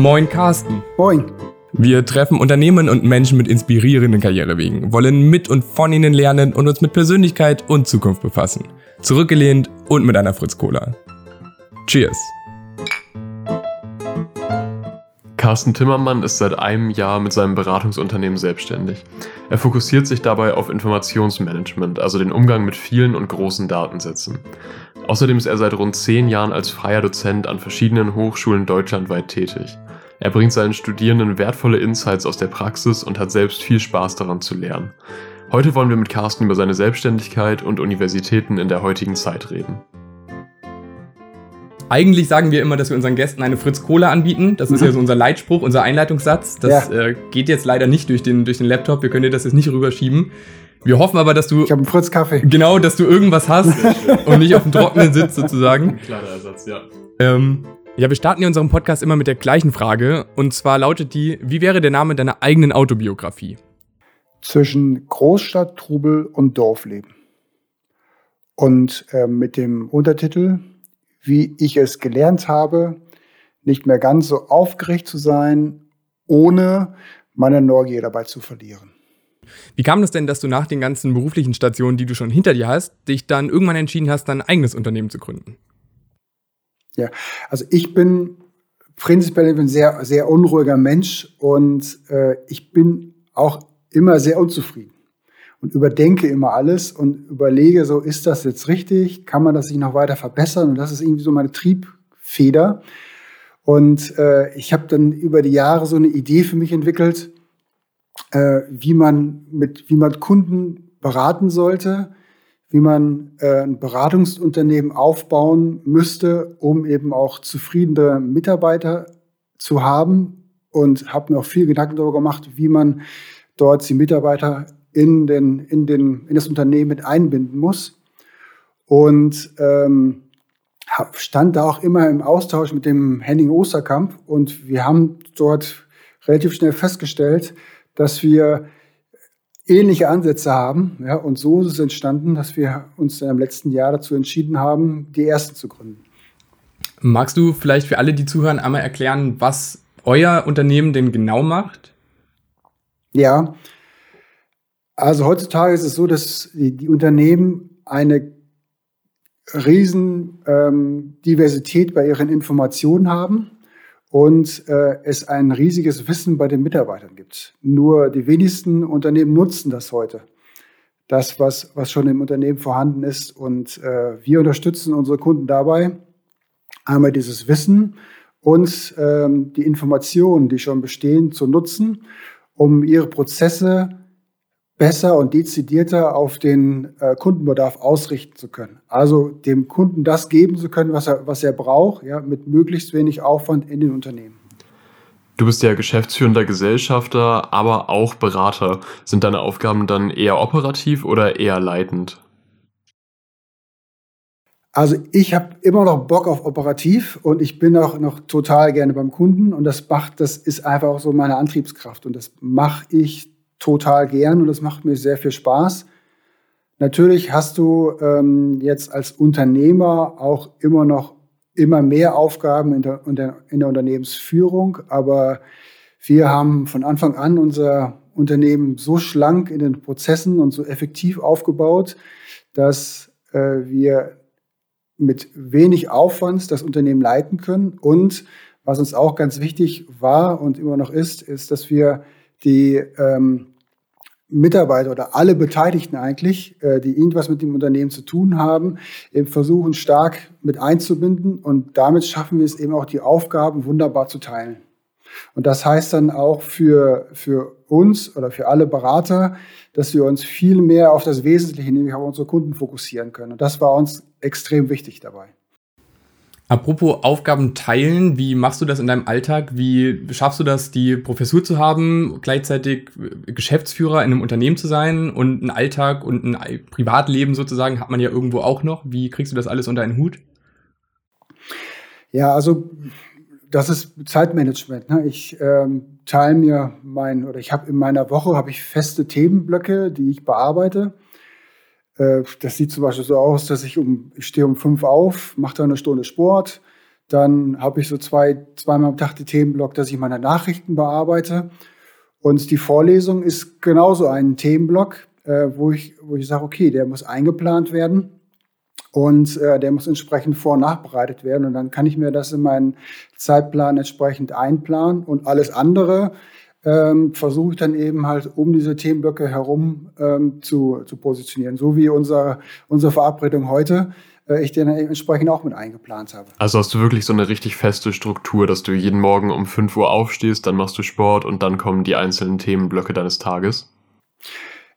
Moin Carsten. Moin. Wir treffen Unternehmen und Menschen mit inspirierenden Karrierewegen, wollen mit und von ihnen lernen und uns mit Persönlichkeit und Zukunft befassen. Zurückgelehnt und mit einer Fritz Cola. Cheers. Carsten Timmermann ist seit einem Jahr mit seinem Beratungsunternehmen selbstständig. Er fokussiert sich dabei auf Informationsmanagement, also den Umgang mit vielen und großen Datensätzen. Außerdem ist er seit rund zehn Jahren als freier Dozent an verschiedenen Hochschulen deutschlandweit tätig. Er bringt seinen Studierenden wertvolle Insights aus der Praxis und hat selbst viel Spaß daran zu lernen. Heute wollen wir mit Carsten über seine Selbstständigkeit und Universitäten in der heutigen Zeit reden. Eigentlich sagen wir immer, dass wir unseren Gästen eine Fritz Cola anbieten. Das ist ja so unser Leitspruch, unser Einleitungssatz. Das ja. äh, geht jetzt leider nicht durch den, durch den Laptop. Wir können dir das jetzt nicht rüberschieben. Wir hoffen aber, dass du. Ich habe einen Fritz Kaffee. Genau, dass du irgendwas hast und nicht auf dem Trockenen sitzt sozusagen. Kleiner Ersatz, ja. Ähm, ja, wir starten ja unseren Podcast immer mit der gleichen Frage. Und zwar lautet die: Wie wäre der Name deiner eigenen Autobiografie? Zwischen Großstadt, Trubel und Dorfleben. Und äh, mit dem Untertitel wie ich es gelernt habe, nicht mehr ganz so aufgeregt zu sein, ohne meine Neugier dabei zu verlieren. Wie kam es denn, dass du nach den ganzen beruflichen Stationen, die du schon hinter dir hast, dich dann irgendwann entschieden hast, dein eigenes Unternehmen zu gründen? Ja, also ich bin prinzipiell ein sehr, sehr unruhiger Mensch und äh, ich bin auch immer sehr unzufrieden und überdenke immer alles und überlege, so ist das jetzt richtig? Kann man das sich noch weiter verbessern? Und das ist irgendwie so meine Triebfeder. Und äh, ich habe dann über die Jahre so eine Idee für mich entwickelt, äh, wie man mit, wie man Kunden beraten sollte, wie man äh, ein Beratungsunternehmen aufbauen müsste, um eben auch zufriedene Mitarbeiter zu haben und habe mir auch viel Gedanken darüber gemacht, wie man dort die Mitarbeiter in, den, in, den, in das Unternehmen mit einbinden muss. Und ähm, stand da auch immer im Austausch mit dem Henning Osterkamp und wir haben dort relativ schnell festgestellt, dass wir ähnliche Ansätze haben. Ja, und so ist es entstanden, dass wir uns im letzten Jahr dazu entschieden haben, die ersten zu gründen. Magst du vielleicht für alle, die zuhören, einmal erklären, was euer Unternehmen denn genau macht? Ja, also heutzutage ist es so, dass die, die Unternehmen eine riesen ähm, Diversität bei ihren Informationen haben und äh, es ein riesiges Wissen bei den Mitarbeitern gibt. Nur die wenigsten Unternehmen nutzen das heute. Das, was, was schon im Unternehmen vorhanden ist. Und äh, wir unterstützen unsere Kunden dabei, einmal dieses Wissen und ähm, die Informationen, die schon bestehen, zu nutzen, um ihre Prozesse besser und dezidierter auf den äh, Kundenbedarf ausrichten zu können. Also dem Kunden das geben zu können, was er, was er braucht, ja, mit möglichst wenig Aufwand in den Unternehmen. Du bist ja geschäftsführender Gesellschafter, aber auch Berater. Sind deine Aufgaben dann eher operativ oder eher leitend? Also ich habe immer noch Bock auf operativ und ich bin auch noch total gerne beim Kunden und das macht, das ist einfach auch so meine Antriebskraft und das mache ich total gern und das macht mir sehr viel Spaß. Natürlich hast du ähm, jetzt als Unternehmer auch immer noch immer mehr Aufgaben in der, in der, in der Unternehmensführung, aber wir haben von Anfang an unser Unternehmen so schlank in den Prozessen und so effektiv aufgebaut, dass äh, wir mit wenig Aufwand das Unternehmen leiten können. Und was uns auch ganz wichtig war und immer noch ist, ist, dass wir die ähm, Mitarbeiter oder alle Beteiligten eigentlich, äh, die irgendwas mit dem Unternehmen zu tun haben, eben versuchen stark mit einzubinden und damit schaffen wir es eben auch die Aufgaben wunderbar zu teilen. Und das heißt dann auch für, für uns oder für alle Berater, dass wir uns viel mehr auf das Wesentliche, nämlich auf unsere Kunden fokussieren können. Und das war uns extrem wichtig dabei. Apropos Aufgaben teilen, wie machst du das in deinem Alltag? Wie schaffst du das, die Professur zu haben, gleichzeitig Geschäftsführer in einem Unternehmen zu sein und einen Alltag und ein Privatleben sozusagen hat man ja irgendwo auch noch. Wie kriegst du das alles unter einen Hut? Ja, also das ist Zeitmanagement. Ne? Ich ähm, teile mir mein oder ich habe in meiner Woche habe ich feste Themenblöcke, die ich bearbeite. Äh, das sieht zum Beispiel so aus, dass ich um, ich stehe um fünf auf, mache dann eine Stunde Sport, Dann habe ich so zwei, zweimal am Tag die Themenblock, dass ich meine Nachrichten bearbeite. Und die Vorlesung ist genauso ein Themenblock, äh, wo ich, wo ich sage, okay, der muss eingeplant werden und äh, der muss entsprechend vor- und nachbereitet werden. Und dann kann ich mir das in meinen Zeitplan entsprechend einplanen und alles andere ähm, versuche ich dann eben halt um diese Themenblöcke herum ähm, zu, zu positionieren. So wie unser, unsere Verabredung heute äh, ich den entsprechend auch mit eingeplant habe. Also hast du wirklich so eine richtig feste Struktur, dass du jeden Morgen um 5 Uhr aufstehst, dann machst du Sport und dann kommen die einzelnen Themenblöcke deines Tages?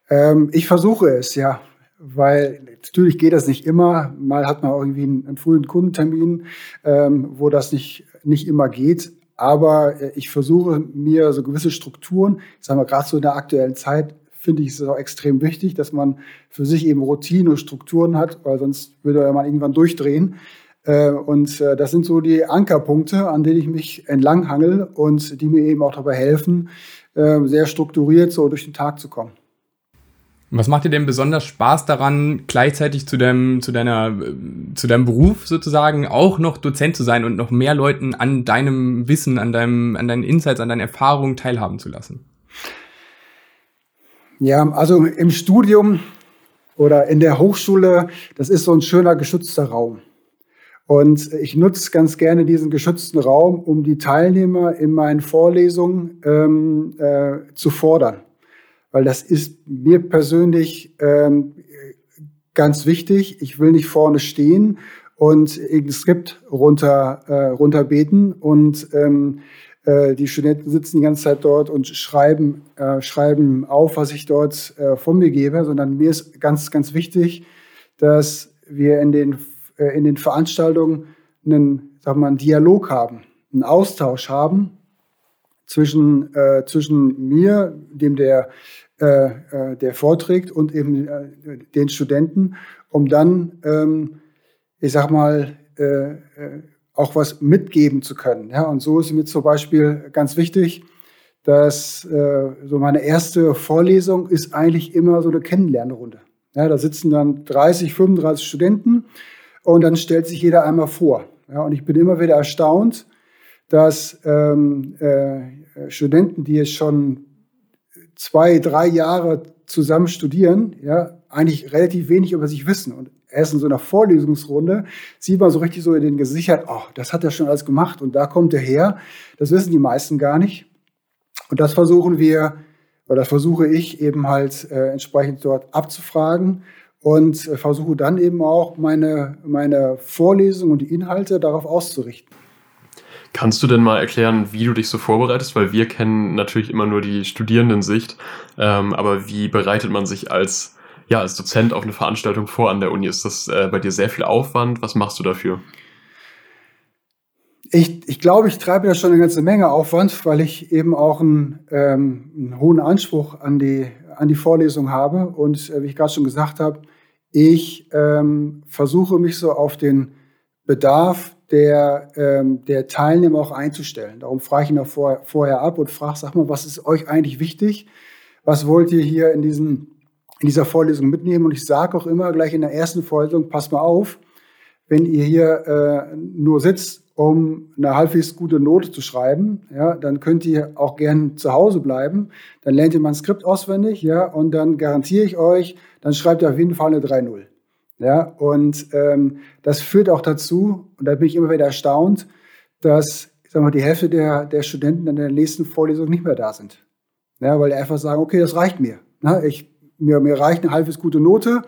Ähm, ich versuche es, ja. Weil natürlich geht das nicht immer. Mal hat man irgendwie einen, einen frühen Kundentermin, ähm, wo das nicht, nicht immer geht. Aber äh, ich versuche mir so gewisse Strukturen, sagen wir gerade so in der aktuellen Zeit, finde ich es auch extrem wichtig, dass man für sich eben Routine und Strukturen hat, weil sonst würde man irgendwann durchdrehen. Äh, und äh, das sind so die Ankerpunkte, an denen ich mich entlanghangel und die mir eben auch dabei helfen, sehr strukturiert so durch den Tag zu kommen. Was macht dir denn besonders Spaß daran, gleichzeitig zu deinem, zu deiner, zu deinem Beruf sozusagen auch noch Dozent zu sein und noch mehr Leuten an deinem Wissen, an deinem, an deinen Insights, an deinen Erfahrungen teilhaben zu lassen? Ja, also im Studium oder in der Hochschule, das ist so ein schöner geschützter Raum. Und ich nutze ganz gerne diesen geschützten Raum, um die Teilnehmer in meinen Vorlesungen ähm, äh, zu fordern weil das ist mir persönlich ähm, ganz wichtig. Ich will nicht vorne stehen und irgendein Skript runter, äh, runterbeten und ähm, äh, die Studenten sitzen die ganze Zeit dort und schreiben, äh, schreiben auf, was ich dort äh, von mir gebe, sondern mir ist ganz, ganz wichtig, dass wir in den, äh, in den Veranstaltungen einen, sag mal, einen Dialog haben, einen Austausch haben zwischen, äh, zwischen mir, dem der äh, äh, der vorträgt und eben äh, den Studenten, um dann, ähm, ich sag mal, äh, äh, auch was mitgeben zu können. Ja? Und so ist mir zum Beispiel ganz wichtig, dass äh, so meine erste Vorlesung ist eigentlich immer so eine Kennenlernrunde. Ja, da sitzen dann 30, 35 Studenten und dann stellt sich jeder einmal vor. Ja, und ich bin immer wieder erstaunt, dass ähm, äh, Studenten, die jetzt schon zwei, drei Jahre zusammen studieren, ja, eigentlich relativ wenig über sich wissen. Und erst in so einer Vorlesungsrunde sieht man so richtig so in den Gesichern, oh, das hat er schon alles gemacht und da kommt er her. Das wissen die meisten gar nicht. Und das versuchen wir, oder das versuche ich eben halt äh, entsprechend dort abzufragen und äh, versuche dann eben auch meine, meine Vorlesung und die Inhalte darauf auszurichten. Kannst du denn mal erklären, wie du dich so vorbereitest? Weil wir kennen natürlich immer nur die Studierendensicht. Ähm, aber wie bereitet man sich als, ja, als Dozent auf eine Veranstaltung vor an der Uni? Ist das äh, bei dir sehr viel Aufwand? Was machst du dafür? Ich, ich glaube, ich treibe da schon eine ganze Menge Aufwand, weil ich eben auch einen, ähm, einen hohen Anspruch an die, an die Vorlesung habe. Und äh, wie ich gerade schon gesagt habe, ich ähm, versuche mich so auf den Bedarf der, ähm, der Teilnehmer auch einzustellen. Darum frage ich ihn auch vor, vorher ab und frage, sag mal, was ist euch eigentlich wichtig? Was wollt ihr hier in, diesen, in dieser Vorlesung mitnehmen? Und ich sage auch immer gleich in der ersten Vorlesung, passt mal auf, wenn ihr hier äh, nur sitzt, um eine halbwegs gute Note zu schreiben, ja, dann könnt ihr auch gern zu Hause bleiben. Dann lernt ihr mein Skript auswendig, ja, und dann garantiere ich euch, dann schreibt ihr auf jeden Fall eine 3-0. Ja, und ähm, das führt auch dazu, und da bin ich immer wieder erstaunt, dass ich sag mal, die Hälfte der, der Studenten in der nächsten Vorlesung nicht mehr da sind. Ja, weil die einfach sagen, okay, das reicht mir. Ja, ich, mir, mir reicht eine halbwegs gute Note.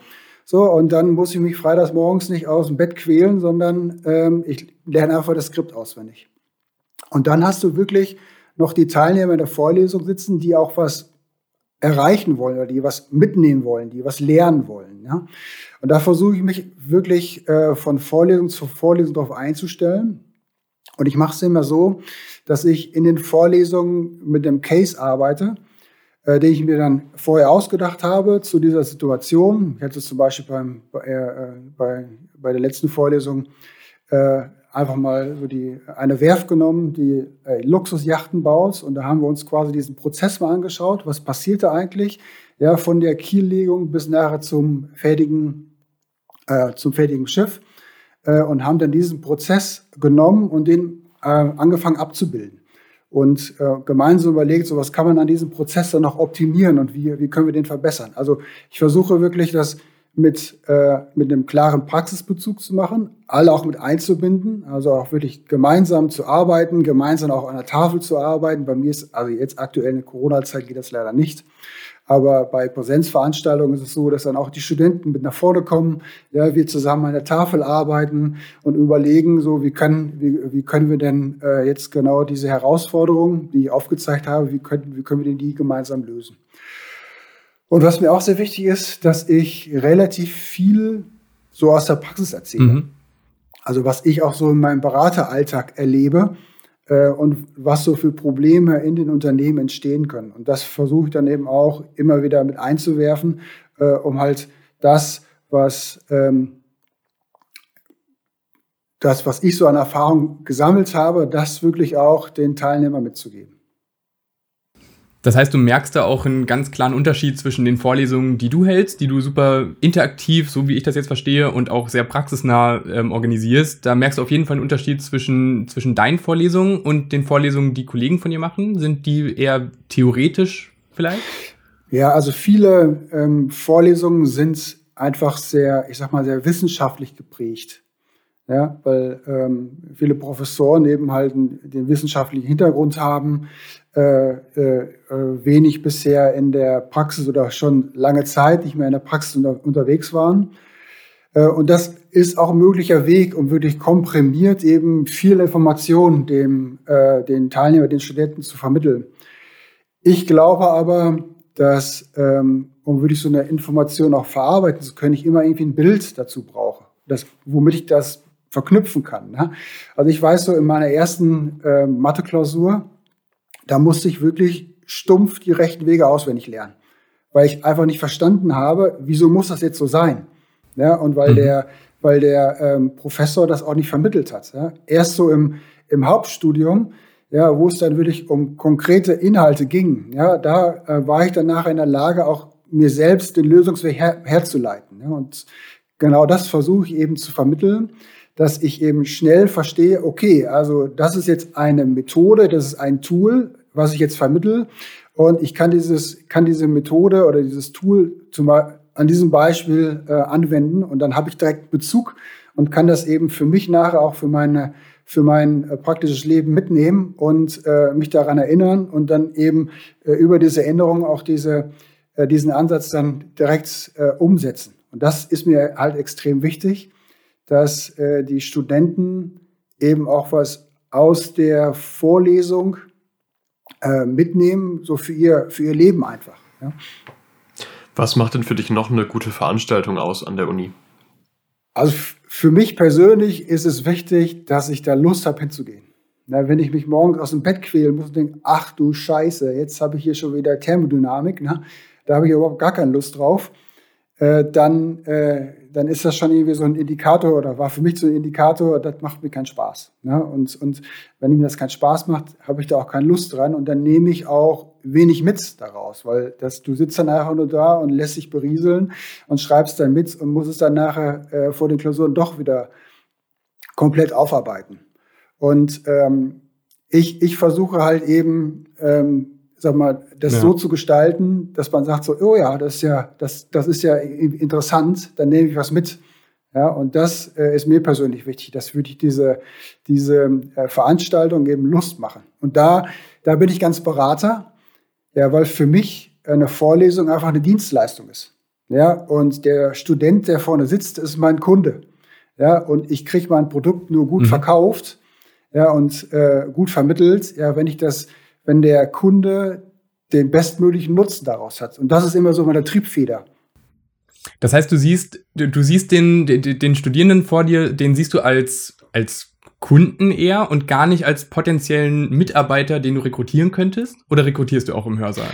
So, und dann muss ich mich freitags morgens nicht aus dem Bett quälen, sondern ähm, ich lerne einfach das Skript auswendig. Und dann hast du wirklich noch die Teilnehmer in der Vorlesung sitzen, die auch was erreichen wollen oder die was mitnehmen wollen, die was lernen wollen. Ja? Und da versuche ich mich wirklich äh, von Vorlesung zu Vorlesung darauf einzustellen. Und ich mache es immer so, dass ich in den Vorlesungen mit dem Case arbeite, äh, den ich mir dann vorher ausgedacht habe zu dieser Situation. Ich hatte zum Beispiel beim, äh, bei, bei der letzten Vorlesung äh, einfach mal so die, eine Werft genommen, die äh, Luxusjachten baut. Und da haben wir uns quasi diesen Prozess mal angeschaut. Was passierte eigentlich? Ja, von der Kiellegung bis nachher zum fertigen, äh, zum fertigen Schiff. äh, und haben dann diesen Prozess genommen und den äh, angefangen abzubilden. Und äh, gemeinsam überlegt, so was kann man an diesem Prozess dann noch optimieren und wie, wie können wir den verbessern. Also ich versuche wirklich, das mit, äh, mit einem klaren Praxisbezug zu machen, alle auch mit einzubinden, also auch wirklich gemeinsam zu arbeiten, gemeinsam auch an der Tafel zu arbeiten. Bei mir ist, also jetzt aktuell in der Corona-Zeit geht das leider nicht. Aber bei Präsenzveranstaltungen ist es so, dass dann auch die Studenten mit nach vorne kommen, ja, wir zusammen an der Tafel arbeiten und überlegen, so wie können, wie, wie können wir denn äh, jetzt genau diese Herausforderungen, die ich aufgezeigt habe, wie können, wie können wir denn die gemeinsam lösen. Und was mir auch sehr wichtig ist, dass ich relativ viel so aus der Praxis erzähle. Mhm. Also was ich auch so in meinem Berateralltag erlebe äh, und was so für Probleme in den Unternehmen entstehen können. Und das versuche ich dann eben auch immer wieder mit einzuwerfen, äh, um halt das, was ähm, das, was ich so an Erfahrung gesammelt habe, das wirklich auch den Teilnehmern mitzugeben. Das heißt, du merkst da auch einen ganz klaren Unterschied zwischen den Vorlesungen, die du hältst, die du super interaktiv, so wie ich das jetzt verstehe, und auch sehr praxisnah ähm, organisierst. Da merkst du auf jeden Fall einen Unterschied zwischen, zwischen deinen Vorlesungen und den Vorlesungen, die Kollegen von dir machen. Sind die eher theoretisch vielleicht? Ja, also viele ähm, Vorlesungen sind einfach sehr, ich sag mal, sehr wissenschaftlich geprägt. Ja, weil ähm, viele Professoren eben halt den wissenschaftlichen Hintergrund haben, äh, äh, wenig bisher in der Praxis oder schon lange Zeit nicht mehr in der Praxis unter, unterwegs waren. Äh, und das ist auch ein möglicher Weg, um wirklich komprimiert eben viele Informationen dem, äh, den Teilnehmern, den Studenten zu vermitteln. Ich glaube aber, dass, ähm, um wirklich so eine Information auch verarbeiten zu können, ich immer irgendwie ein Bild dazu brauche, das, womit ich das verknüpfen kann. Ne? Also ich weiß so in meiner ersten äh, Mathe-Klausur, da musste ich wirklich stumpf die rechten Wege auswendig lernen, weil ich einfach nicht verstanden habe, wieso muss das jetzt so sein? Ja, und weil mhm. der, weil der ähm, Professor das auch nicht vermittelt hat. Ja? Erst so im, im Hauptstudium, ja, wo es dann wirklich um konkrete Inhalte ging, ja, da äh, war ich dann nachher in der Lage, auch mir selbst den Lösungsweg her herzuleiten. Ja? Und genau das versuche ich eben zu vermitteln dass ich eben schnell verstehe, okay, also das ist jetzt eine Methode, das ist ein Tool, was ich jetzt vermittel. Und ich kann dieses kann diese Methode oder dieses Tool zum, an diesem Beispiel äh, anwenden. Und dann habe ich direkt Bezug und kann das eben für mich nachher auch für meine für mein äh, praktisches Leben mitnehmen und äh, mich daran erinnern und dann eben äh, über diese Änderung auch diese, äh, diesen Ansatz dann direkt äh, umsetzen. Und das ist mir halt extrem wichtig dass äh, die Studenten eben auch was aus der Vorlesung äh, mitnehmen, so für ihr, für ihr Leben einfach. Ja. Was macht denn für dich noch eine gute Veranstaltung aus an der Uni? Also für mich persönlich ist es wichtig, dass ich da Lust habe hinzugehen. Na, wenn ich mich morgens aus dem Bett quälen muss und denke, ach du Scheiße, jetzt habe ich hier schon wieder Thermodynamik, na, da habe ich überhaupt gar keine Lust drauf, äh, dann, äh, dann ist das schon irgendwie so ein Indikator oder war für mich so ein Indikator, das macht mir keinen Spaß. Ne? Und, und wenn mir das keinen Spaß macht, habe ich da auch keine Lust dran und dann nehme ich auch wenig mit daraus, weil das, du sitzt dann einfach nur da und lässt dich berieseln und schreibst dann mit und musst es dann nachher äh, vor den Klausuren doch wieder komplett aufarbeiten. Und ähm, ich, ich versuche halt eben, ähm, sag mal, das ja. so zu gestalten, dass man sagt so, oh ja, das ist ja, das, das ist ja interessant, dann nehme ich was mit. Ja, und das äh, ist mir persönlich wichtig, dass würde ich diese, diese äh, Veranstaltung eben Lust machen. Und da, da bin ich ganz Berater, ja, weil für mich eine Vorlesung einfach eine Dienstleistung ist. Ja, und der Student, der vorne sitzt, ist mein Kunde. Ja, und ich kriege mein Produkt nur gut mhm. verkauft, ja, und äh, gut vermittelt, ja, wenn ich das wenn der Kunde den bestmöglichen Nutzen daraus hat. Und das ist immer so meine Triebfeder. Das heißt, du siehst, du, siehst den, den, den Studierenden vor dir, den siehst du als, als Kunden eher und gar nicht als potenziellen Mitarbeiter, den du rekrutieren könntest? Oder rekrutierst du auch im Hörsaal?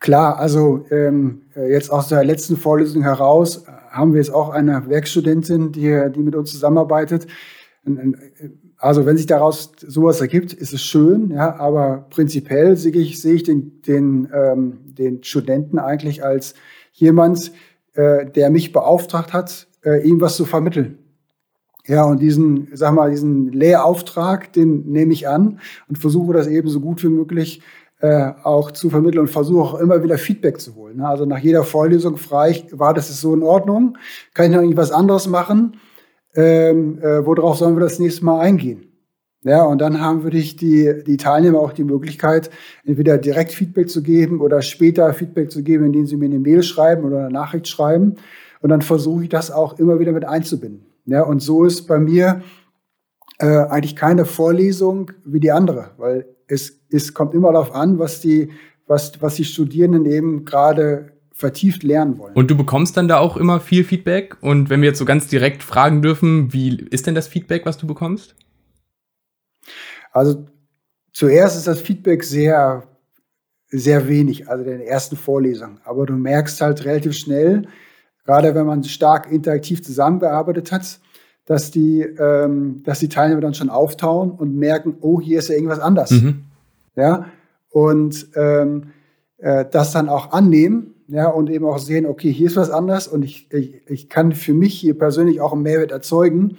Klar, also ähm, jetzt aus der letzten Vorlesung heraus haben wir jetzt auch eine Werkstudentin, die, die mit uns zusammenarbeitet. Also wenn sich daraus sowas ergibt, ist es schön, ja, aber prinzipiell sehe ich, sehe ich den, den, ähm, den Studenten eigentlich als jemand, äh, der mich beauftragt hat, äh, ihm was zu vermitteln. Ja, und diesen, sag mal, diesen Lehrauftrag, den nehme ich an und versuche das eben so gut wie möglich äh, auch zu vermitteln und versuche auch immer wieder Feedback zu holen. Also nach jeder Vorlesung frage ich, war das so in Ordnung? Kann ich noch irgendwas anderes machen? Ähm, äh, worauf sollen wir das nächste Mal eingehen? Ja, und dann haben wir die, die Teilnehmer auch die Möglichkeit, entweder direkt Feedback zu geben oder später Feedback zu geben, indem sie mir eine Mail schreiben oder eine Nachricht schreiben. Und dann versuche ich das auch immer wieder mit einzubinden. Ja, und so ist bei mir äh, eigentlich keine Vorlesung wie die andere, weil es, es kommt immer darauf an, was die, was, was die Studierenden eben gerade vertieft lernen wollen. Und du bekommst dann da auch immer viel Feedback. Und wenn wir jetzt so ganz direkt fragen dürfen, wie ist denn das Feedback, was du bekommst? Also zuerst ist das Feedback sehr, sehr wenig, also in den ersten Vorlesungen. Aber du merkst halt relativ schnell, gerade wenn man stark interaktiv zusammengearbeitet hat, dass die, ähm, dass die Teilnehmer dann schon auftauen und merken, oh, hier ist ja irgendwas anders. Mhm. Ja, und ähm, äh, das dann auch annehmen, ja, und eben auch sehen, okay, hier ist was anders und ich, ich, ich kann für mich hier persönlich auch einen Mehrwert erzeugen.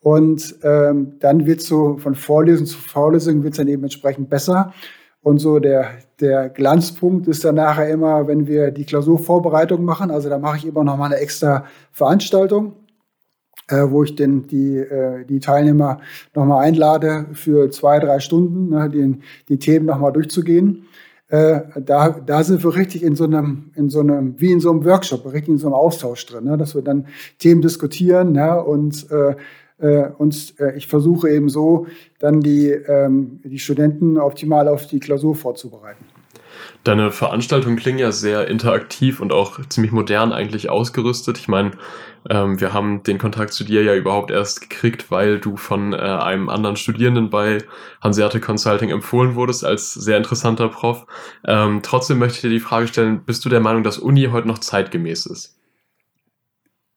Und ähm, dann wird so von Vorlesung zu Vorlesung wird es dann eben entsprechend besser. Und so der, der Glanzpunkt ist dann nachher immer, wenn wir die Klausurvorbereitung machen. Also da mache ich immer noch mal eine extra Veranstaltung, äh, wo ich denn die, äh, die Teilnehmer noch mal einlade für zwei, drei Stunden, ne, die, die Themen noch mal durchzugehen. Äh, da, da sind wir richtig in so einem, in so einem, wie in so einem Workshop, richtig in so einem Austausch drin, ne, dass wir dann Themen diskutieren ja, und äh, äh, und äh, ich versuche eben so, dann die, ähm, die Studenten optimal auf die Klausur vorzubereiten. Deine Veranstaltungen klingen ja sehr interaktiv und auch ziemlich modern eigentlich ausgerüstet. Ich meine, ähm, wir haben den Kontakt zu dir ja überhaupt erst gekriegt, weil du von äh, einem anderen Studierenden bei Hanseate Consulting empfohlen wurdest als sehr interessanter Prof. Ähm, trotzdem möchte ich dir die Frage stellen, bist du der Meinung, dass Uni heute noch zeitgemäß ist?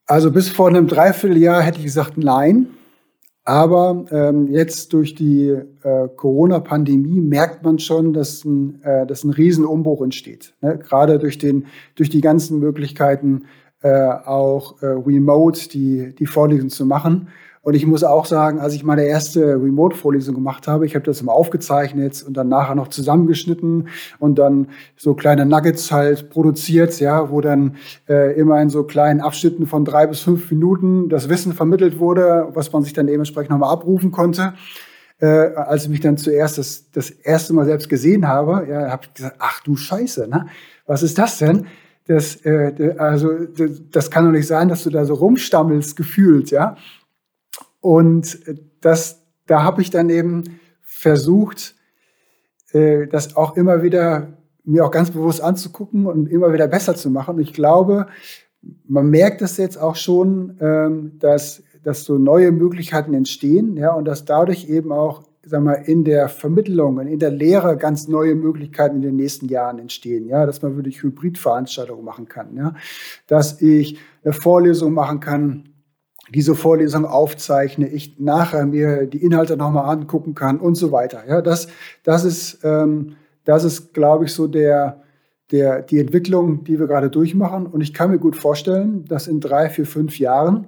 Also bis vor einem Dreivierteljahr hätte ich gesagt nein. Aber ähm, jetzt durch die äh, Corona-Pandemie merkt man schon, dass ein, äh, dass ein Riesenumbruch entsteht. Ne? Gerade durch, den, durch die ganzen Möglichkeiten, äh, auch äh, remote die, die Vorlesungen zu machen. Und ich muss auch sagen, als ich meine erste Remote-Vorlesung gemacht habe, ich habe das immer aufgezeichnet und dann nachher noch zusammengeschnitten und dann so kleine Nuggets halt produziert, ja, wo dann äh, immer in so kleinen Abschnitten von drei bis fünf Minuten das Wissen vermittelt wurde, was man sich dann dementsprechend nochmal abrufen konnte. Äh, als ich mich dann zuerst das, das erste Mal selbst gesehen habe, ja, habe ich gesagt, ach du Scheiße, ne? was ist das denn? Das, äh, also, das, das kann doch nicht sein, dass du da so rumstammelst, gefühlt, ja. Und das, da habe ich dann eben versucht, äh, das auch immer wieder mir auch ganz bewusst anzugucken und immer wieder besser zu machen. Und ich glaube, man merkt es jetzt auch schon, ähm, dass, dass so neue Möglichkeiten entstehen, ja, und dass dadurch eben auch sag mal, in der Vermittlung und in der Lehre ganz neue Möglichkeiten in den nächsten Jahren entstehen. Ja, dass man wirklich Hybridveranstaltungen machen kann. Ja, dass ich eine Vorlesung machen kann, diese Vorlesung aufzeichne, ich nachher mir die Inhalte nochmal angucken kann und so weiter. Ja, das, das ist, ähm, das ist, glaube ich, so der, der, die Entwicklung, die wir gerade durchmachen. Und ich kann mir gut vorstellen, dass in drei, vier, fünf Jahren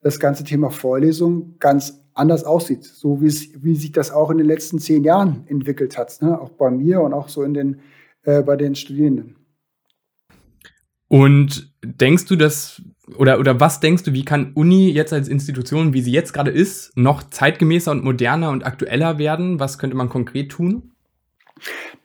das ganze Thema Vorlesung ganz anders aussieht, so wie, es, wie sich das auch in den letzten zehn Jahren entwickelt hat, ne? auch bei mir und auch so in den, äh, bei den Studierenden. Und denkst du, dass oder, oder was denkst du, wie kann Uni jetzt als Institution, wie sie jetzt gerade ist, noch zeitgemäßer und moderner und aktueller werden? Was könnte man konkret tun?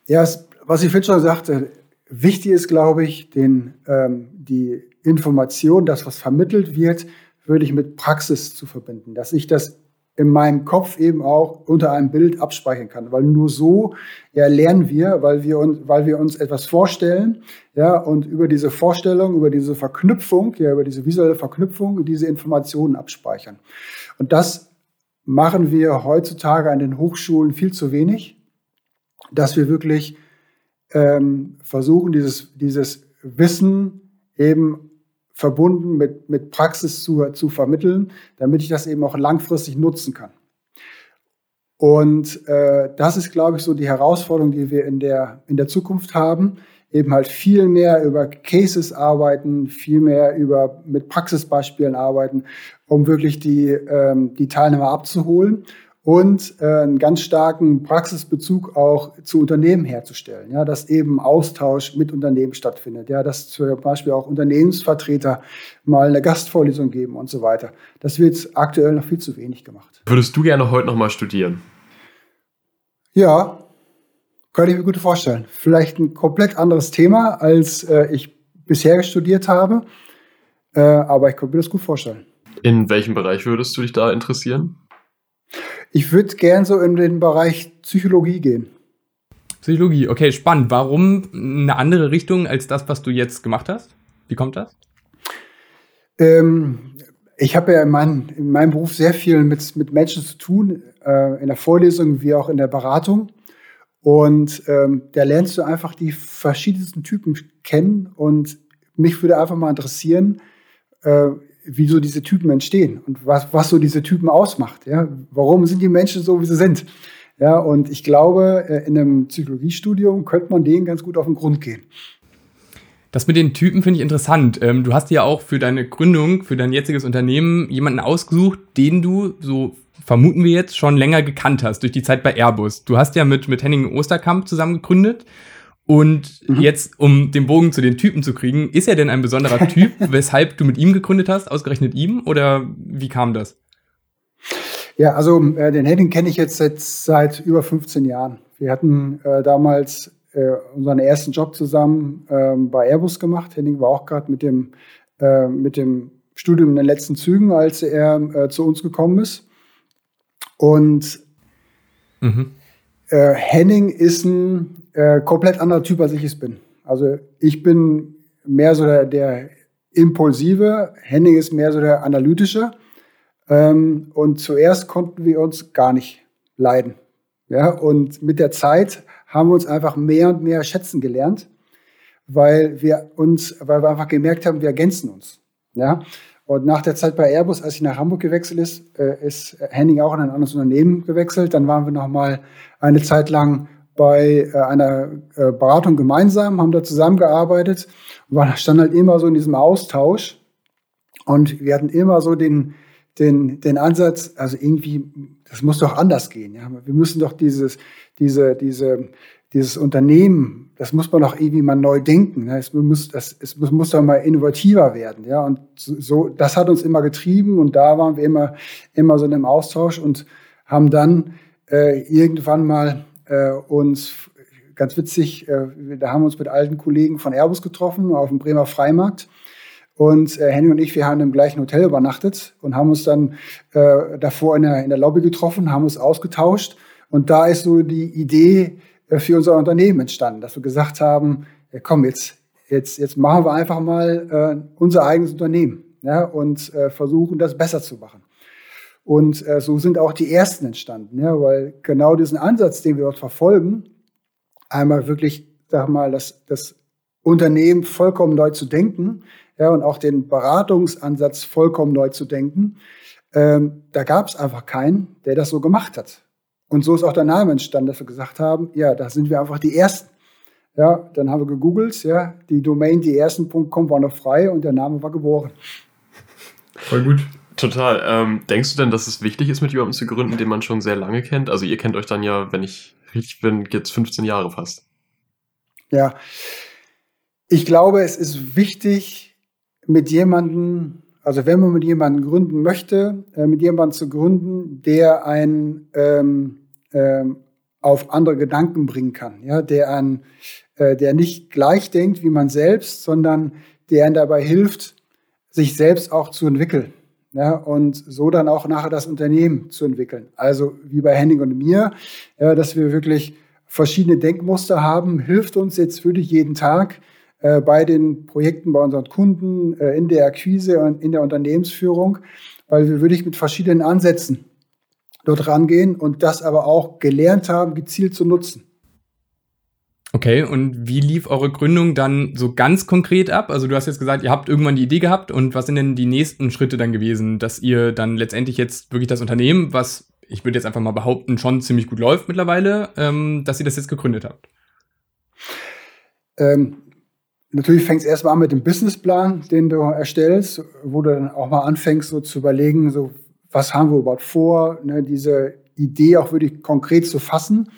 Ja, was ich vorhin schon sagte, wichtig ist, glaube ich, den, ähm, die Information, das, was vermittelt wird, würde ich mit Praxis zu verbinden, dass ich das in meinem Kopf eben auch unter einem Bild abspeichern kann. Weil nur so ja, lernen wir, weil wir, uns, weil wir uns etwas vorstellen, ja, und über diese Vorstellung, über diese Verknüpfung, ja, über diese visuelle Verknüpfung diese Informationen abspeichern. Und das machen wir heutzutage an den Hochschulen viel zu wenig, dass wir wirklich ähm, versuchen, dieses, dieses Wissen eben verbunden mit, mit Praxis zu, zu vermitteln, damit ich das eben auch langfristig nutzen kann. Und äh, das ist, glaube ich, so die Herausforderung, die wir in der, in der Zukunft haben, eben halt viel mehr über Cases arbeiten, viel mehr über mit Praxisbeispielen arbeiten, um wirklich die, ähm, die Teilnehmer abzuholen und äh, einen ganz starken Praxisbezug auch zu Unternehmen herzustellen. Ja, dass eben Austausch mit Unternehmen stattfindet. Ja, dass zum Beispiel auch Unternehmensvertreter mal eine Gastvorlesung geben und so weiter. Das wird aktuell noch viel zu wenig gemacht. Würdest du gerne heute noch mal studieren? Ja, könnte ich mir gut vorstellen. Vielleicht ein komplett anderes Thema, als äh, ich bisher studiert habe. Äh, aber ich könnte mir das gut vorstellen. In welchem Bereich würdest du dich da interessieren? Ich würde gern so in den Bereich Psychologie gehen. Psychologie, okay, spannend. Warum eine andere Richtung als das, was du jetzt gemacht hast? Wie kommt das? Ähm, ich habe ja in, mein, in, meinem Beruf sehr viel mit, mit Menschen zu tun, äh, in der Vorlesung wie auch in der Beratung. Und ähm, da lernst du einfach die verschiedensten Typen kennen. Und mich würde einfach mal interessieren, äh, wie so diese Typen entstehen und was, was so diese Typen ausmacht. Ja? Warum sind die Menschen so, wie sie sind? Ja, und ich glaube, äh, in einem Psychologiestudium könnte man denen ganz gut auf den Grund gehen. Das mit den Typen finde ich interessant. Ähm, du hast ja auch für deine Gründung, für dein jetziges Unternehmen jemanden ausgesucht, den du, so vermuten wir jetzt, schon länger gekannt hast durch die Zeit bei Airbus. Du hast ja mit, mit Henning Osterkamp zusammen gegründet und mhm. jetzt, um den Bogen zu den Typen zu kriegen, ist er denn ein besonderer Typ, weshalb du mit ihm gegründet hast, ausgerechnet ihm? Oder wie kam das? Ja, also äh, den Henning kenne ich jetzt seit, seit über 15 Jahren. Wir hatten äh, damals äh, unseren ersten Job zusammen ähm, bei Airbus gemacht. Henning war auch gerade mit dem, äh, mit dem Studium in den letzten Zügen, als er äh, zu uns gekommen ist. Und mhm. Äh, Henning ist ein äh, komplett anderer Typ, als ich es bin. Also ich bin mehr so der, der Impulsive, Henning ist mehr so der Analytische. Ähm, und zuerst konnten wir uns gar nicht leiden. Ja, und mit der Zeit haben wir uns einfach mehr und mehr schätzen gelernt, weil wir uns, weil wir einfach gemerkt haben, wir ergänzen uns. Ja, und nach der Zeit bei Airbus, als ich nach Hamburg gewechselt ist, äh, ist Henning auch in ein anderes Unternehmen gewechselt. Dann waren wir noch mal eine Zeit lang bei äh, einer äh, Beratung gemeinsam, haben da zusammengearbeitet und standen halt immer so in diesem Austausch. Und wir hatten immer so den, den, den Ansatz, also irgendwie, das muss doch anders gehen. Ja? Wir müssen doch dieses, diese, diese, dieses Unternehmen, das muss man doch irgendwie mal neu denken. Ne? Es, muss, das, es muss, muss doch mal innovativer werden. Ja? Und so, das hat uns immer getrieben und da waren wir immer, immer so in einem Austausch und haben dann äh, irgendwann mal äh, uns ganz witzig, äh, da haben wir uns mit alten Kollegen von Airbus getroffen auf dem Bremer Freimarkt. Und äh, Henny und ich, wir haben im gleichen Hotel übernachtet und haben uns dann äh, davor in der, in der Lobby getroffen, haben uns ausgetauscht. Und da ist so die Idee für unser Unternehmen entstanden, dass wir gesagt haben, ja, komm, jetzt, jetzt, jetzt machen wir einfach mal äh, unser eigenes Unternehmen ja, und äh, versuchen, das besser zu machen. Und äh, so sind auch die ersten entstanden, ja, weil genau diesen Ansatz, den wir dort verfolgen, einmal wirklich, sag mal, das, das Unternehmen vollkommen neu zu denken, ja, und auch den Beratungsansatz vollkommen neu zu denken, ähm, da gab es einfach keinen, der das so gemacht hat. Und so ist auch der Name entstanden, dass wir gesagt haben, ja, da sind wir einfach die Ersten. Ja, dann haben wir gegoogelt, ja, die Domain dieersten.com war noch frei und der Name war geboren. Voll gut. Total. Ähm, denkst du denn, dass es wichtig ist, mit jemandem zu gründen, den man schon sehr lange kennt? Also ihr kennt euch dann ja, wenn ich richtig bin, jetzt 15 Jahre fast. Ja. Ich glaube, es ist wichtig, mit jemandem, also wenn man mit jemandem gründen möchte, äh, mit jemandem zu gründen, der einen ähm, ähm, auf andere Gedanken bringen kann, ja, der einen, äh, der nicht gleich denkt wie man selbst, sondern der einen dabei hilft, sich selbst auch zu entwickeln ja, und so dann auch nachher das Unternehmen zu entwickeln. Also wie bei Henning und mir, ja, dass wir wirklich verschiedene Denkmuster haben, hilft uns jetzt wirklich jeden Tag äh, bei den Projekten bei unseren Kunden, äh, in der Akquise und in der Unternehmensführung, weil wir wirklich mit verschiedenen Ansätzen dort rangehen und das aber auch gelernt haben, gezielt zu nutzen. Okay, und wie lief eure Gründung dann so ganz konkret ab? Also du hast jetzt gesagt, ihr habt irgendwann die Idee gehabt und was sind denn die nächsten Schritte dann gewesen, dass ihr dann letztendlich jetzt wirklich das Unternehmen, was ich würde jetzt einfach mal behaupten, schon ziemlich gut läuft mittlerweile, ähm, dass ihr das jetzt gegründet habt? ähm, natürlich fängst du erstmal an mit dem Businessplan, den du erstellst, wo du dann auch mal anfängst, so zu überlegen, so, was haben wir überhaupt vor, ne, diese Idee auch wirklich konkret zu fassen.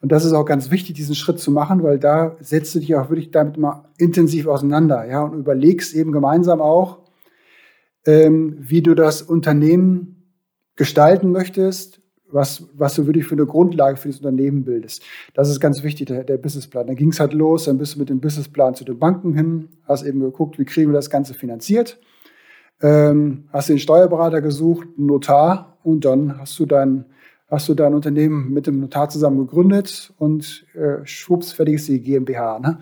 Und das ist auch ganz wichtig, diesen Schritt zu machen, weil da setzt du dich auch wirklich damit mal intensiv auseinander, ja, und überlegst eben gemeinsam auch, ähm, wie du das Unternehmen gestalten möchtest, was, was du wirklich für eine Grundlage für das Unternehmen bildest. Das ist ganz wichtig, der, der Businessplan. Dann ging es halt los, dann bist du mit dem Businessplan zu den Banken hin, hast eben geguckt, wie kriegen wir das Ganze finanziert, ähm, hast den Steuerberater gesucht, einen Notar und dann hast du dein, hast du dein Unternehmen mit dem Notar zusammen gegründet und äh, schwupps, fertig ist die GmbH. Ne?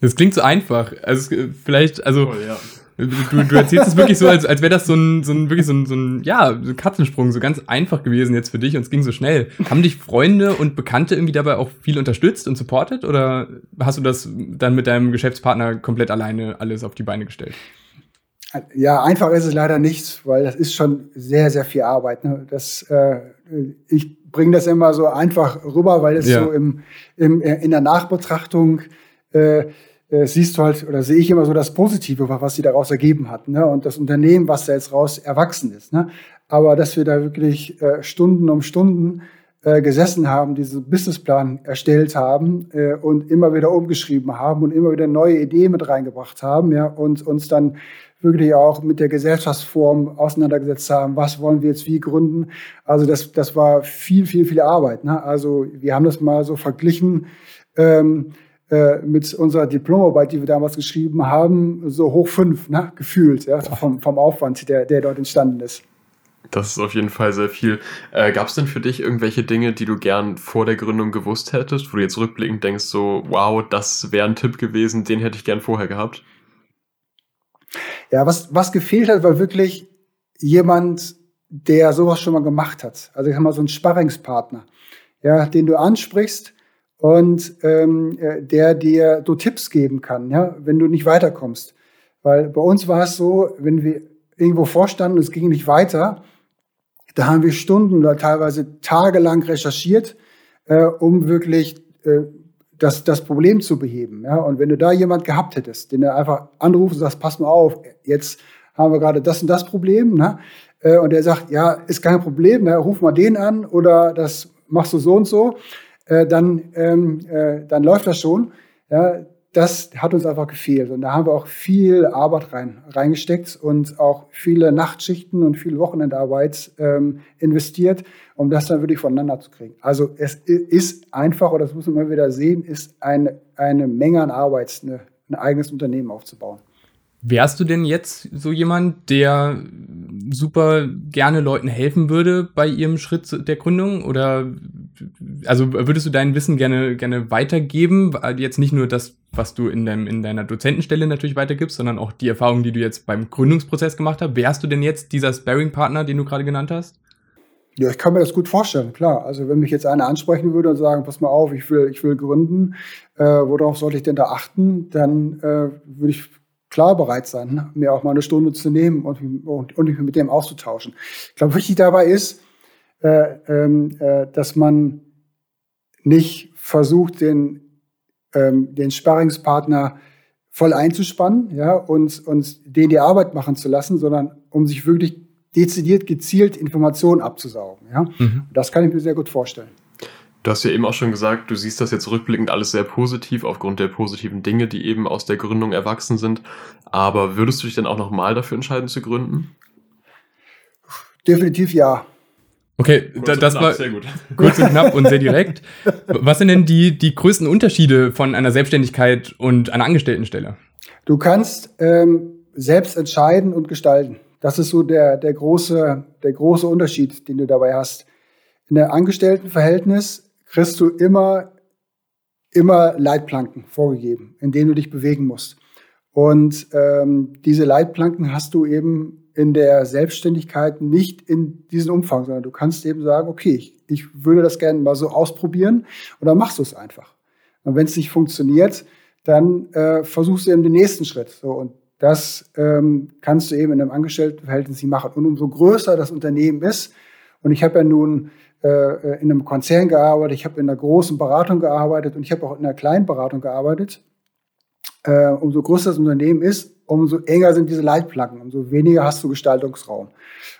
Das klingt so einfach. Also vielleicht, also oh, ja. Du, du erzählst es wirklich so, als, als wäre das so ein, so ein, wirklich so ein, so ein, ja, so ein Katzensprung, so ganz einfach gewesen jetzt für dich und es ging so schnell. Haben dich Freunde und Bekannte irgendwie dabei auch viel unterstützt und supportet oder hast du das dann mit deinem Geschäftspartner komplett alleine alles auf die Beine gestellt? Ja, einfach ist es leider nicht, weil das ist schon sehr, sehr viel Arbeit. Ne? Das, äh, ich bringe das immer so einfach rüber, weil es ja. so im, im, in der Nachbetrachtung äh, äh, siehst du halt oder sehe ich immer so das Positive, was sie daraus ergeben hat. Ne? Und das Unternehmen, was da jetzt raus erwachsen ist. Ne? Aber dass wir da wirklich äh, Stunden um Stunden äh, gesessen haben, diesen Businessplan erstellt haben äh, und immer wieder umgeschrieben haben und immer wieder neue Ideen mit reingebracht haben, ja, und uns dann wirklich auch mit der Gesellschaftsform auseinandergesetzt haben, was wollen wir jetzt wie gründen. Also das, das war viel, viel, viel Arbeit. Ne? Also wir haben das mal so verglichen. Ähm, äh, mit unserer Diplomarbeit, die wir damals geschrieben haben, so hoch fünf, ne, gefühlt, ja, vom, vom Aufwand, der, der dort entstanden ist. Das ist auf jeden Fall sehr viel. Äh, Gab es denn für dich irgendwelche Dinge, die du gern vor der Gründung gewusst hättest, wo du jetzt rückblickend denkst, so, wow, das wäre ein Tipp gewesen, den hätte ich gern vorher gehabt? Ja, was, was gefehlt hat, war wirklich jemand, der sowas schon mal gemacht hat. Also ich sag mal, so ein Sparringspartner, ja, den du ansprichst, und ähm, äh, der dir so Tipps geben kann, ja, wenn du nicht weiterkommst. Weil bei uns war es so, wenn wir irgendwo vorstanden und es ging nicht weiter, da haben wir Stunden oder teilweise tagelang recherchiert, äh, um wirklich äh, das, das Problem zu beheben. Ja? Und wenn du da jemand gehabt hättest, den du einfach anrufst und sagst, pass mal auf, jetzt haben wir gerade das und das Problem, ne? Äh, und der sagt, ja, ist kein Problem, ja, ruf mal den an oder das machst du so und so, äh, dann, ähm, äh, dann läuft das schon. Ja, das hat uns einfach gefehlt. Und da haben wir auch viel Arbeit rein, reingesteckt und auch viele Nachtschichten und viel Wochenendarbeit ähm, investiert, um das dann wirklich voneinander zu kriegen. Also es ist einfach, oder das muss man immer wieder sehen, ist eine, eine Menge an Arbeit, eine, ein eigenes Unternehmen aufzubauen. Wärst du denn jetzt so jemand, der super gerne Leuten helfen würde bei ihrem Schritt der Gründung? Oder also würdest du dein Wissen gerne, gerne weitergeben? Jetzt nicht nur das, was du in, deinem, in deiner Dozentenstelle natürlich weitergibst, sondern auch die Erfahrungen, die du jetzt beim Gründungsprozess gemacht hast. Wärst du denn jetzt dieser Sparring-Partner, den du gerade genannt hast? Ja, ich kann mir das gut vorstellen, klar. Also wenn mich jetzt einer ansprechen würde und sagen, pass mal auf, ich will, ich will gründen, äh, worauf sollte ich denn da achten, dann äh, würde ich klar bereit sein, mir auch mal eine Stunde zu nehmen und, und, und mich mit dem auszutauschen. Ich glaube, wichtig dabei ist, äh, ähm, äh, dass man nicht versucht, den, ähm, den Sparringspartner voll einzuspannen ja, und, und den die Arbeit machen zu lassen, sondern um sich wirklich dezidiert gezielt Informationen abzusaugen. Ja? Mhm. Das kann ich mir sehr gut vorstellen. Du hast ja eben auch schon gesagt, du siehst das jetzt rückblickend alles sehr positiv aufgrund der positiven Dinge, die eben aus der Gründung erwachsen sind. Aber würdest du dich denn auch nochmal dafür entscheiden zu gründen? Definitiv ja. Okay, da, das knapp, war sehr gut. kurz und knapp und sehr direkt. Was sind denn die, die größten Unterschiede von einer Selbstständigkeit und einer Angestelltenstelle? Du kannst ähm, selbst entscheiden und gestalten. Das ist so der, der, große, der große Unterschied, den du dabei hast. In der Angestelltenverhältnis kriegst du immer, immer Leitplanken vorgegeben, in denen du dich bewegen musst. Und ähm, diese Leitplanken hast du eben in der Selbstständigkeit nicht in diesem Umfang, sondern du kannst eben sagen, okay, ich, ich würde das gerne mal so ausprobieren und dann machst du es einfach. Und wenn es nicht funktioniert, dann äh, versuchst du eben den nächsten Schritt. So, und das ähm, kannst du eben in einem Angestelltenverhältnis nicht machen. Und umso größer das Unternehmen ist, Und ich habe ja nun äh, in einem Konzern gearbeitet, ich habe in einer großen Beratung gearbeitet und ich habe auch in einer kleinen Beratung gearbeitet. Äh, umso größer das Unternehmen ist, umso enger sind diese Leitplanken, umso weniger hast du Gestaltungsraum.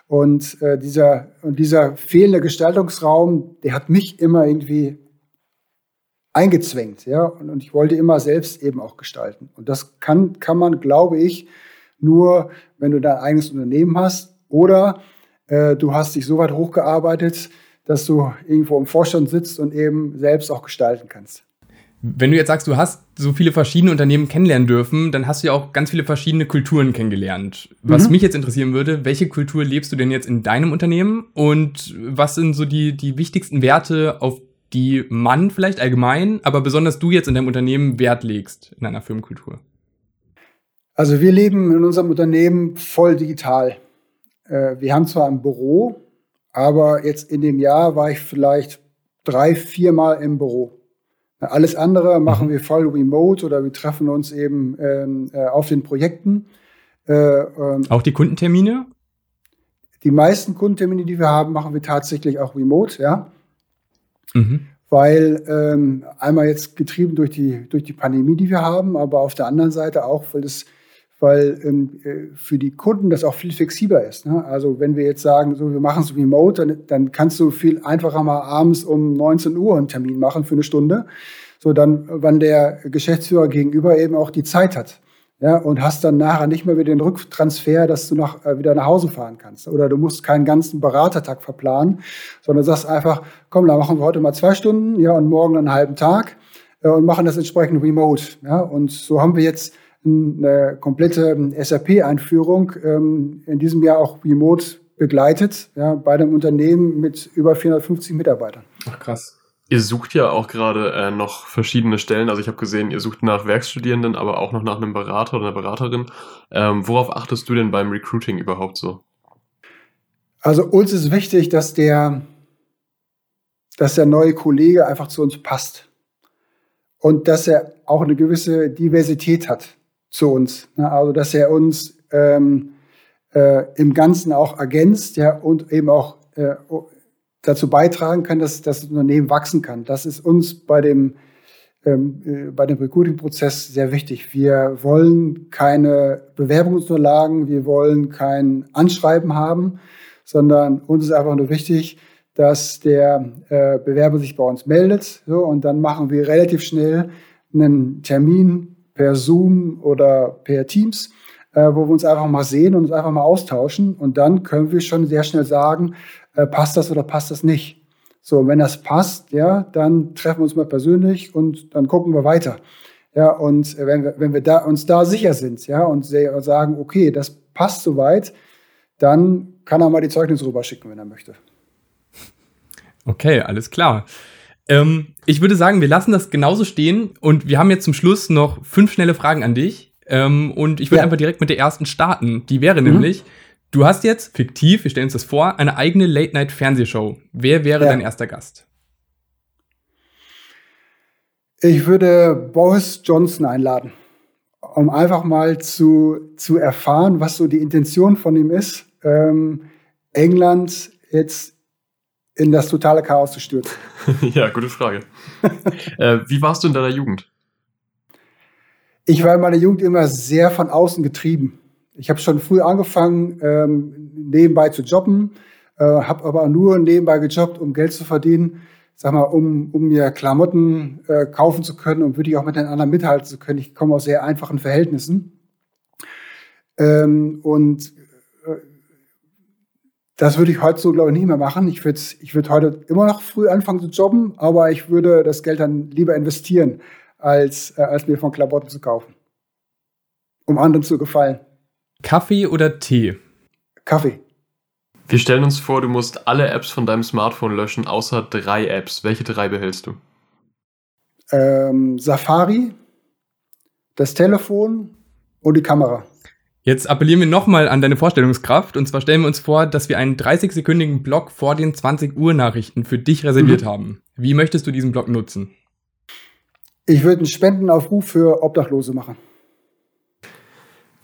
Und äh, dieser, und dieser fehlende Gestaltungsraum, der hat mich immer irgendwie eingezwängt, ja. Und, und ich wollte immer selbst eben auch gestalten. Und das kann, kann man, glaube ich, nur, wenn du dein eigenes Unternehmen hast oder äh, du hast dich so weit hochgearbeitet, dass du irgendwo im Vorstand sitzt und eben selbst auch gestalten kannst. Wenn du jetzt sagst, du hast so viele verschiedene Unternehmen kennenlernen dürfen, dann hast du ja auch ganz viele verschiedene Kulturen kennengelernt. Was mhm. mich jetzt interessieren würde, welche Kultur lebst du denn jetzt in deinem Unternehmen und was sind so die, die wichtigsten Werte, auf die man vielleicht allgemein, aber besonders du jetzt in deinem Unternehmen Wert legst in einer Firmenkultur? Also wir leben in unserem Unternehmen voll digital. Äh, wir haben zwar ein Büro, aber jetzt in dem Jahr war ich vielleicht drei, viermal im Büro. Alles andere machen mhm. wir voll remote oder wir treffen uns eben ähm, äh, auf den Projekten. Äh, ähm, auch die Kundentermine? Die meisten Kundentermine, die wir haben, machen wir tatsächlich auch remote, ja. Mhm. Weil ähm, einmal jetzt getrieben durch die, durch die Pandemie, die wir haben, aber auf der anderen Seite auch, weil das weil ähm, äh, für die Kunden das auch viel flexibler ist. Ne? Also wenn wir jetzt sagen, so wir machen es remote, dann, dann kannst du viel einfacher mal abends um 19 Uhr einen Termin machen für eine Stunde, so dann, wann der Geschäftsführer gegenüber eben auch die Zeit hat. Ja, und hast dann nachher nicht mehr wieder den Rücktransfer, dass du nach, äh, wieder nach Hause fahren kannst. Oder du musst keinen ganzen Beratertag verplanen, sondern sagst einfach, komm, da machen wir heute mal zwei Stunden, ja, und morgen einen halben Tag äh, und machen das entsprechend remote. Ja, und so haben wir jetzt eine komplette ähm, SAP-Einführung ähm, in diesem Jahr auch remote begleitet, ja, bei einem Unternehmen mit über 450 Mitarbeitern. Ach krass. Ihr sucht ja auch gerade äh, noch verschiedene Stellen. Also ich habe gesehen, ihr sucht nach Werkstudierenden, aber auch noch nach einem Berater oder einer Beraterin. Ähm, worauf achtest du denn beim Recruiting überhaupt so? Also uns ist wichtig, dass der, dass der neue Kollege einfach zu uns passt und dass er auch eine gewisse Diversität hat zu uns. Ne? Also dass er uns ähm, äh, im Ganzen auch ergänzt ja, und eben auch äh, dazu beitragen kann, dass, das Unternehmen wachsen kann. Das ist uns bei dem, ähm, äh, dem Recruiting-Prozess sehr wichtig. Wir wollen keine Bewerbungsunterlagen, wir wollen kein Anschreiben haben, sondern uns ist einfach nur wichtig, dass der äh, Bewerber sich bei uns meldet so, und dann machen wir relativ schnell einen Termin per Zoom oder per Teams, äh, wo wir uns einfach mal sehen und uns einfach mal austauschen. Und dann können wir schon sehr schnell sagen, äh, passt das oder passt das nicht. So, wenn das passt, ja, dann treffen wir uns mal persönlich und dann gucken wir weiter. Ja, und wenn wir, wenn wir da, uns da sicher sind, ja, und sagen, okay, das passt soweit, dann kann er mal die Zeugnisse rüberschicken, wenn er möchte. Okay, alles klar. Ähm, ich würde sagen, wir lassen das genauso stehen und wir haben jetzt zum Schluss noch fünf schnelle Fragen an dich. Ähm, und ich würde ja. einfach direkt mit der ersten starten. Die wäre mhm. nämlich, du hast jetzt, fiktiv, wir stellen uns das vor, eine eigene Late-Night-Fernsehshow. Wer wäre ja. dein erster Gast? Ich würde Boris Johnson einladen, um einfach mal zu, zu erfahren, was so die Intention von ihm ist, ähm, England jetzt in das totale Chaos zu stürzen? ja, gute Frage. äh, wie warst du in deiner Jugend? Ich war in meiner Jugend immer sehr von außen getrieben. Ich habe schon früh angefangen, ähm, nebenbei zu jobben, äh, habe aber nur nebenbei gejobbt, um Geld zu verdienen, sag mal, um, um mir Klamotten äh, kaufen zu können und würde ich auch mit den anderen mithalten zu können. Ich komme aus sehr einfachen Verhältnissen. Ähm, und das würde ich heute so, glaube ich, nicht mehr machen. Ich würde ich würd heute immer noch früh anfangen zu jobben, aber ich würde das Geld dann lieber investieren, als, äh, als mir von Klamotten zu kaufen. Um anderen zu gefallen. Kaffee oder Tee? Kaffee. Wir stellen uns vor, du musst alle Apps von deinem Smartphone löschen, außer drei Apps. Welche drei behältst du? Ähm, Safari, das Telefon und die Kamera. Jetzt appellieren wir nochmal an deine Vorstellungskraft und zwar stellen wir uns vor, dass wir einen 30-sekündigen Block vor den 20 Uhr Nachrichten für dich reserviert mhm. haben. Wie möchtest du diesen Block nutzen? Ich würde einen Spendenaufruf für Obdachlose machen.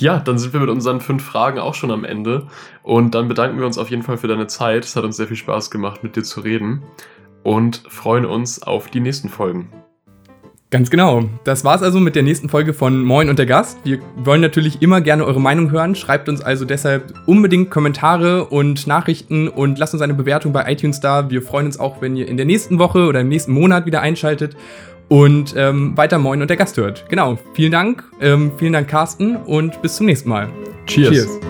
Ja, dann sind wir mit unseren fünf Fragen auch schon am Ende. Und dann bedanken wir uns auf jeden Fall für deine Zeit. Es hat uns sehr viel Spaß gemacht, mit dir zu reden. Und freuen uns auf die nächsten Folgen. Ganz genau. Das war's also mit der nächsten Folge von Moin und der Gast. Wir wollen natürlich immer gerne eure Meinung hören. Schreibt uns also deshalb unbedingt Kommentare und Nachrichten und lasst uns eine Bewertung bei iTunes da. Wir freuen uns auch, wenn ihr in der nächsten Woche oder im nächsten Monat wieder einschaltet und ähm, weiter Moin und der Gast hört. Genau. Vielen Dank. Ähm, vielen Dank, Carsten, und bis zum nächsten Mal. Cheers. Cheers.